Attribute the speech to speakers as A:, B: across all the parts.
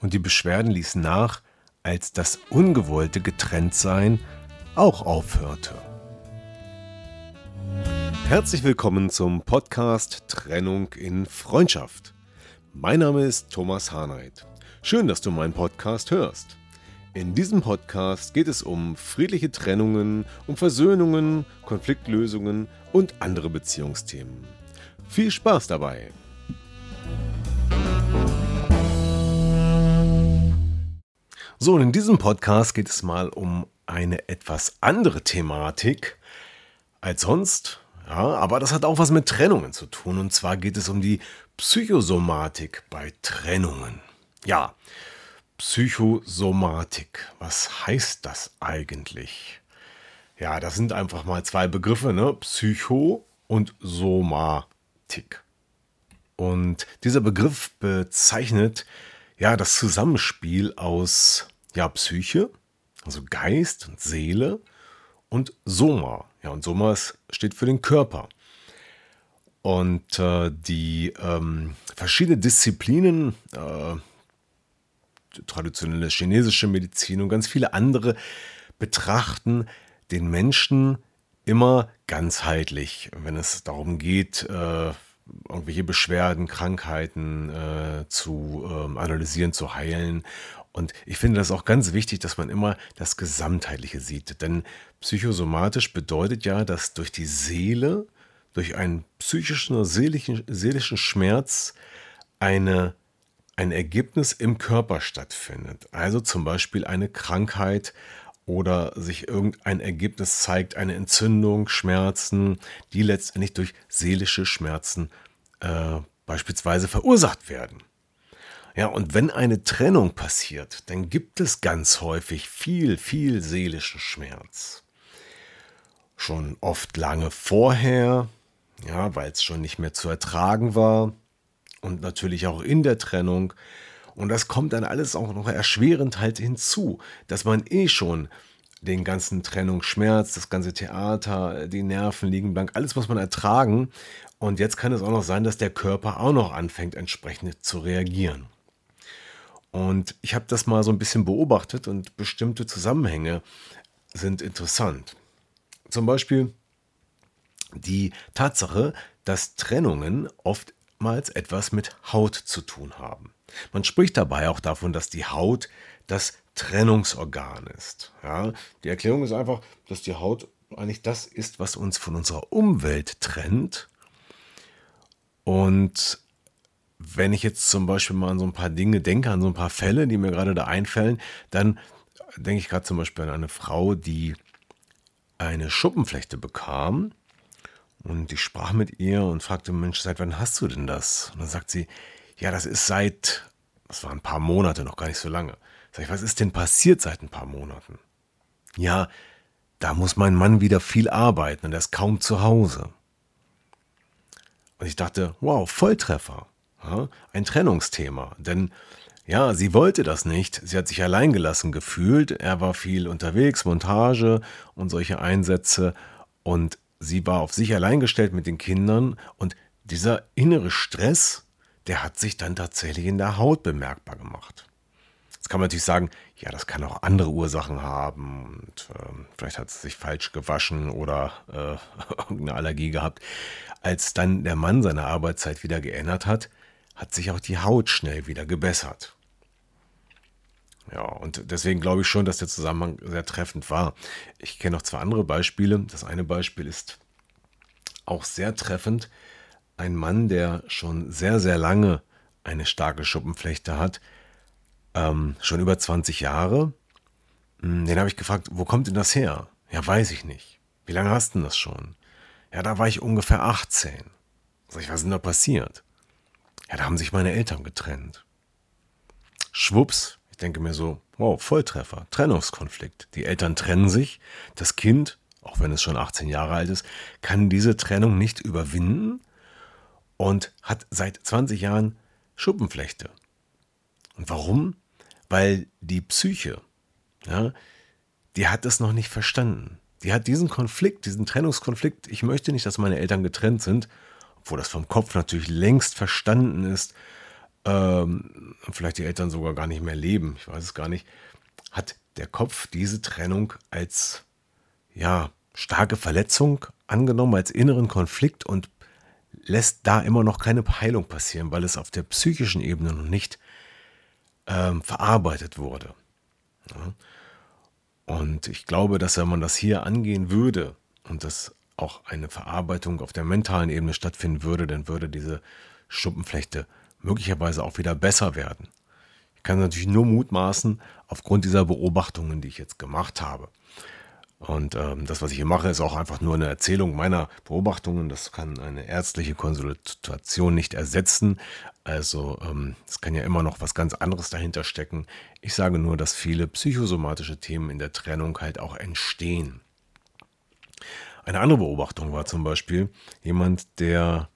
A: Und die Beschwerden ließen nach, als das ungewollte Getrenntsein auch aufhörte. Herzlich willkommen zum Podcast Trennung in Freundschaft. Mein Name ist Thomas Harnight. Schön, dass du meinen Podcast hörst. In diesem Podcast geht es um friedliche Trennungen, um Versöhnungen, Konfliktlösungen und andere Beziehungsthemen. Viel Spaß dabei! So, und in diesem Podcast geht es mal um eine etwas andere Thematik als sonst. Ja, aber das hat auch was mit Trennungen zu tun. Und zwar geht es um die Psychosomatik bei Trennungen. Ja, Psychosomatik. Was heißt das eigentlich? Ja, das sind einfach mal zwei Begriffe, ne? Psycho und Somatik. Und dieser Begriff bezeichnet ja das Zusammenspiel aus ja, Psyche, also Geist und Seele und Soma. Ja, und Soma steht für den Körper. Und äh, die ähm, verschiedenen Disziplinen, äh, traditionelle chinesische Medizin und ganz viele andere betrachten den Menschen immer ganzheitlich, wenn es darum geht, äh, irgendwelche Beschwerden, Krankheiten äh, zu äh, analysieren, zu heilen und ich finde das auch ganz wichtig, dass man immer das Gesamtheitliche sieht. Denn psychosomatisch bedeutet ja, dass durch die Seele, durch einen psychischen oder seelischen, seelischen Schmerz eine, ein Ergebnis im Körper stattfindet. Also zum Beispiel eine Krankheit oder sich irgendein Ergebnis zeigt, eine Entzündung, Schmerzen, die letztendlich durch seelische Schmerzen äh, beispielsweise verursacht werden. Ja, und wenn eine Trennung passiert, dann gibt es ganz häufig viel, viel seelischen Schmerz. Schon oft lange vorher, ja, weil es schon nicht mehr zu ertragen war und natürlich auch in der Trennung. Und das kommt dann alles auch noch erschwerend halt hinzu, dass man eh schon den ganzen Trennungsschmerz, das ganze Theater, die Nerven liegen blank, alles muss man ertragen. Und jetzt kann es auch noch sein, dass der Körper auch noch anfängt, entsprechend zu reagieren. Und ich habe das mal so ein bisschen beobachtet und bestimmte Zusammenhänge sind interessant. Zum Beispiel die Tatsache, dass Trennungen oftmals etwas mit Haut zu tun haben. Man spricht dabei auch davon, dass die Haut das Trennungsorgan ist. Ja, die Erklärung ist einfach, dass die Haut eigentlich das ist, was uns von unserer Umwelt trennt. Und wenn ich jetzt zum Beispiel mal an so ein paar Dinge denke, an so ein paar Fälle, die mir gerade da einfallen, dann denke ich gerade zum Beispiel an eine Frau, die eine Schuppenflechte bekam. Und ich sprach mit ihr und fragte, Mensch, seit wann hast du denn das? Und dann sagt sie, ja, das ist seit, das waren ein paar Monate, noch gar nicht so lange. Sag ich, was ist denn passiert seit ein paar Monaten? Ja, da muss mein Mann wieder viel arbeiten und er ist kaum zu Hause. Und ich dachte, wow, Volltreffer. Ein Trennungsthema. Denn ja, sie wollte das nicht. Sie hat sich alleingelassen gefühlt. Er war viel unterwegs, Montage und solche Einsätze. Und sie war auf sich allein gestellt mit den Kindern. Und dieser innere Stress, der hat sich dann tatsächlich in der Haut bemerkbar gemacht. Jetzt kann man natürlich sagen, ja, das kann auch andere Ursachen haben. Und, äh, vielleicht hat sie sich falsch gewaschen oder äh, irgendeine Allergie gehabt. Als dann der Mann seine Arbeitszeit wieder geändert hat, hat sich auch die Haut schnell wieder gebessert. Ja, und deswegen glaube ich schon, dass der Zusammenhang sehr treffend war. Ich kenne noch zwei andere Beispiele. Das eine Beispiel ist auch sehr treffend. Ein Mann, der schon sehr, sehr lange eine starke Schuppenflechte hat, ähm, schon über 20 Jahre. Hm, den habe ich gefragt, wo kommt denn das her? Ja, weiß ich nicht. Wie lange hast du denn das schon? Ja, da war ich ungefähr 18. Sag ich, was ist denn da passiert? Ja, da haben sich meine Eltern getrennt. schwupps, ich denke mir so, wow, Volltreffer, Trennungskonflikt. Die Eltern trennen sich, das Kind, auch wenn es schon 18 Jahre alt ist, kann diese Trennung nicht überwinden und hat seit 20 Jahren Schuppenflechte. Und warum? Weil die Psyche, ja, die hat das noch nicht verstanden. Die hat diesen Konflikt, diesen Trennungskonflikt, ich möchte nicht, dass meine Eltern getrennt sind, obwohl das vom Kopf natürlich längst verstanden ist, ähm, vielleicht die Eltern sogar gar nicht mehr leben, ich weiß es gar nicht, hat der Kopf diese Trennung als ja, starke Verletzung angenommen, als inneren Konflikt und lässt da immer noch keine Heilung passieren, weil es auf der psychischen Ebene noch nicht ähm, verarbeitet wurde. Ja. Und ich glaube, dass wenn man das hier angehen würde und dass auch eine Verarbeitung auf der mentalen Ebene stattfinden würde, dann würde diese Schuppenflechte möglicherweise auch wieder besser werden. Ich kann natürlich nur mutmaßen aufgrund dieser Beobachtungen, die ich jetzt gemacht habe. Und ähm, das, was ich hier mache, ist auch einfach nur eine Erzählung meiner Beobachtungen. Das kann eine ärztliche Konsultation nicht ersetzen. Also ähm, es kann ja immer noch was ganz anderes dahinter stecken. Ich sage nur, dass viele psychosomatische Themen in der Trennung halt auch entstehen. Eine andere Beobachtung war zum Beispiel jemand, der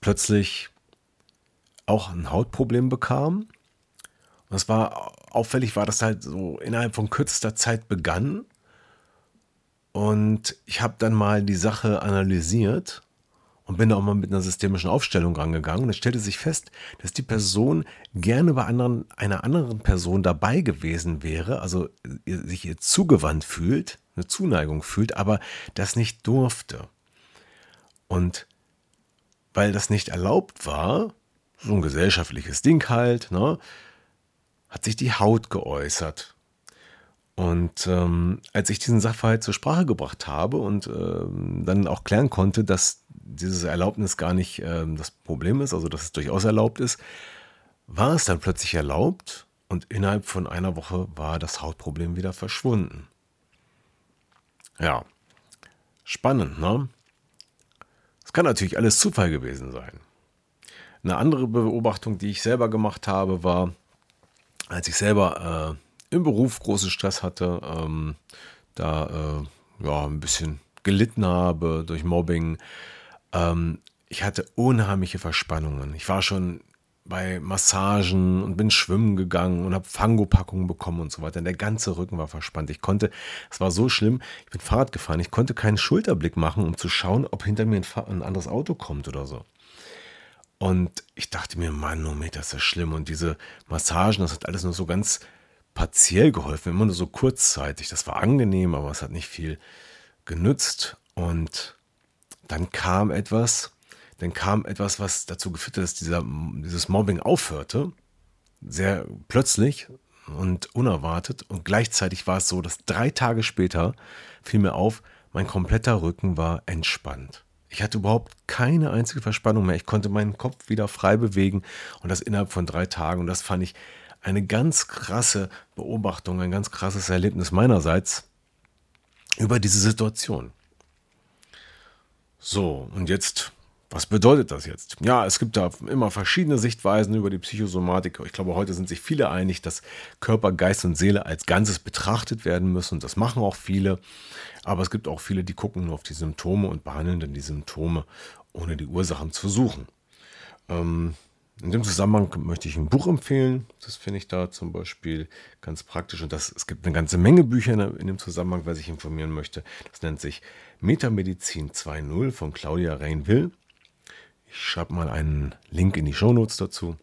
A: plötzlich auch ein Hautproblem bekam. Und es war auffällig, war das halt so innerhalb von kürzester Zeit begann und ich habe dann mal die Sache analysiert und bin auch mal mit einer systemischen Aufstellung rangegangen. Und es stellte sich fest, dass die Person gerne bei anderen, einer anderen Person dabei gewesen wäre, also sich ihr zugewandt fühlt, eine Zuneigung fühlt, aber das nicht durfte. Und weil das nicht erlaubt war, so ein gesellschaftliches Ding halt, ne, hat sich die Haut geäußert. Und ähm, als ich diesen Sachverhalt zur Sprache gebracht habe und ähm, dann auch klären konnte, dass dieses Erlaubnis gar nicht ähm, das Problem ist, also dass es durchaus erlaubt ist, war es dann plötzlich erlaubt und innerhalb von einer Woche war das Hautproblem wieder verschwunden. Ja, spannend, ne? Es kann natürlich alles Zufall gewesen sein. Eine andere Beobachtung, die ich selber gemacht habe, war, als ich selber äh, im Beruf großen Stress hatte, ähm, da äh, ja, ein bisschen gelitten habe durch Mobbing. Ähm, ich hatte unheimliche Verspannungen. Ich war schon bei Massagen und bin schwimmen gegangen und habe Fangopackungen bekommen und so weiter. Der ganze Rücken war verspannt. Ich konnte, es war so schlimm, ich bin Fahrrad gefahren, ich konnte keinen Schulterblick machen, um zu schauen, ob hinter mir ein, ein anderes Auto kommt oder so. Und ich dachte mir, Mann, oh ist das schlimm. Und diese Massagen, das hat alles nur so ganz partiell geholfen, immer nur so kurzzeitig. Das war angenehm, aber es hat nicht viel genützt. Und dann kam etwas, dann kam etwas, was dazu geführt hat, dass dieser, dieses Mobbing aufhörte. Sehr plötzlich und unerwartet. Und gleichzeitig war es so, dass drei Tage später fiel mir auf, mein kompletter Rücken war entspannt. Ich hatte überhaupt keine einzige Verspannung mehr. Ich konnte meinen Kopf wieder frei bewegen und das innerhalb von drei Tagen. Und das fand ich eine ganz krasse Beobachtung, ein ganz krasses Erlebnis meinerseits über diese Situation. So, und jetzt, was bedeutet das jetzt? Ja, es gibt da immer verschiedene Sichtweisen über die Psychosomatik. Ich glaube, heute sind sich viele einig, dass Körper, Geist und Seele als Ganzes betrachtet werden müssen. Und das machen auch viele. Aber es gibt auch viele, die gucken nur auf die Symptome und behandeln dann die Symptome, ohne die Ursachen zu suchen. Ähm, in dem Zusammenhang möchte ich ein Buch empfehlen. Das finde ich da zum Beispiel ganz praktisch. Und das, es gibt eine ganze Menge Bücher in, dem Zusammenhang, wer sich informieren möchte. Das nennt sich Metamedizin 2.0 von Claudia Rein-Will. Ich schreibe mal einen Link in die Shownotes dazu.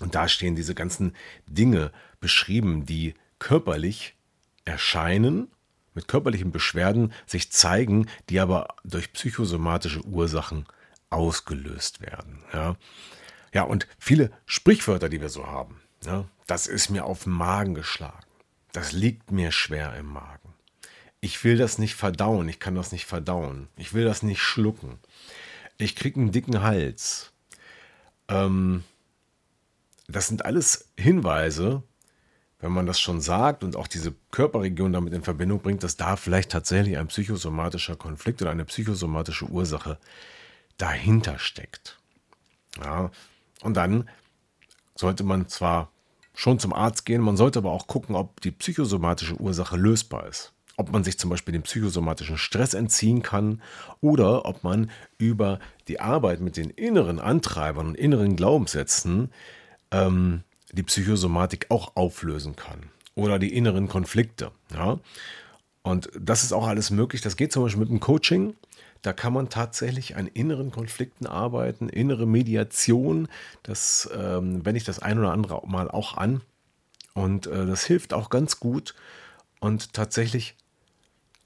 A: Und da stehen diese ganzen Dinge beschrieben, die körperlich erscheinen, mit körperlichen Beschwerden sich zeigen, die aber durch psychosomatische Ursachen ausgelöst werden. Ja. Ja, und viele Sprichwörter, die wir so haben, ja, das ist mir auf den Magen geschlagen. Das liegt mir schwer im Magen. Ich will das nicht verdauen, ich kann das nicht verdauen. Ich will das nicht schlucken. Ich kriege einen dicken Hals. Ähm, das sind alles Hinweise, wenn man das schon sagt und auch diese Körperregion damit in Verbindung bringt, dass da vielleicht tatsächlich ein psychosomatischer Konflikt oder eine psychosomatische Ursache dahinter steckt. Ja, und dann sollte man zwar schon zum Arzt gehen. Man sollte aber auch gucken, ob die psychosomatische Ursache lösbar ist. Ob man sich zum Beispiel dem psychosomatischen Stress entziehen kann oder ob man über die Arbeit mit den inneren Antreibern und inneren Glaubenssätzen ähm, die Psychosomatik auch auflösen kann. Oder die inneren Konflikte. Ja? Und das ist auch alles möglich. Das geht zum Beispiel mit dem Coaching. Da kann man tatsächlich an inneren Konflikten arbeiten, innere Mediation. Das ähm, wende ich das ein oder andere Mal auch an. Und äh, das hilft auch ganz gut und tatsächlich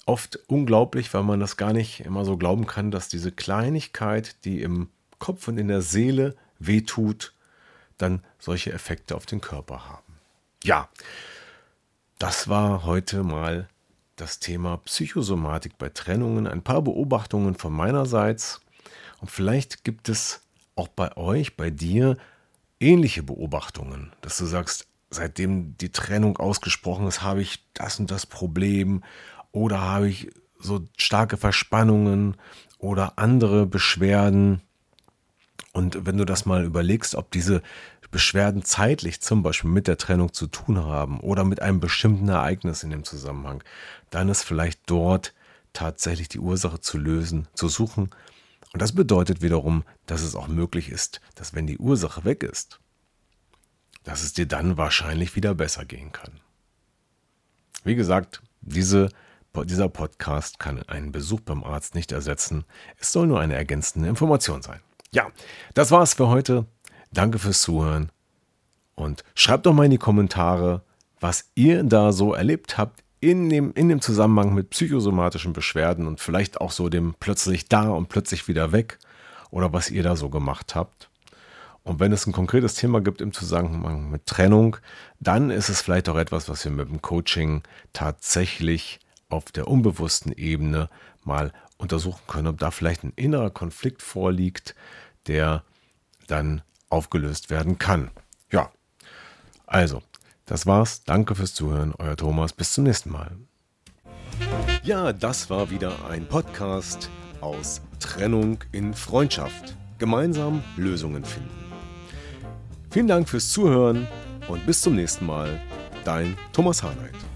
A: oft unglaublich, weil man das gar nicht immer so glauben kann, dass diese Kleinigkeit, die im Kopf und in der Seele wehtut, dann solche Effekte auf den Körper haben. Ja, das war heute mal das Thema Psychosomatik bei Trennungen, ein paar Beobachtungen von meinerseits. Und vielleicht gibt es auch bei euch, bei dir ähnliche Beobachtungen, dass du sagst, seitdem die Trennung ausgesprochen ist, habe ich das und das Problem oder habe ich so starke Verspannungen oder andere Beschwerden. Und wenn du das mal überlegst, ob diese Beschwerden zeitlich zum Beispiel mit der Trennung zu tun haben oder mit einem bestimmten Ereignis in dem Zusammenhang, dann ist vielleicht dort tatsächlich die Ursache zu lösen, zu suchen. Und das bedeutet wiederum, dass es auch möglich ist, dass wenn die Ursache weg ist, dass es dir dann wahrscheinlich wieder besser gehen kann. Wie gesagt, diese, dieser Podcast kann einen Besuch beim Arzt nicht ersetzen. Es soll nur eine ergänzende Information sein. Ja, das war's für heute. Danke fürs Zuhören und schreibt doch mal in die Kommentare, was ihr da so erlebt habt in dem, in dem Zusammenhang mit psychosomatischen Beschwerden und vielleicht auch so dem plötzlich da und plötzlich wieder weg oder was ihr da so gemacht habt. Und wenn es ein konkretes Thema gibt im Zusammenhang mit Trennung, dann ist es vielleicht auch etwas, was wir mit dem Coaching tatsächlich auf der unbewussten Ebene mal untersuchen können, ob da vielleicht ein innerer Konflikt vorliegt, der dann aufgelöst werden kann. Ja, also, das war's. Danke fürs Zuhören. Euer Thomas. Bis zum nächsten Mal. Ja, das war wieder ein Podcast aus Trennung in Freundschaft. Gemeinsam Lösungen finden. Vielen Dank fürs Zuhören und bis zum nächsten Mal. Dein Thomas Harnight.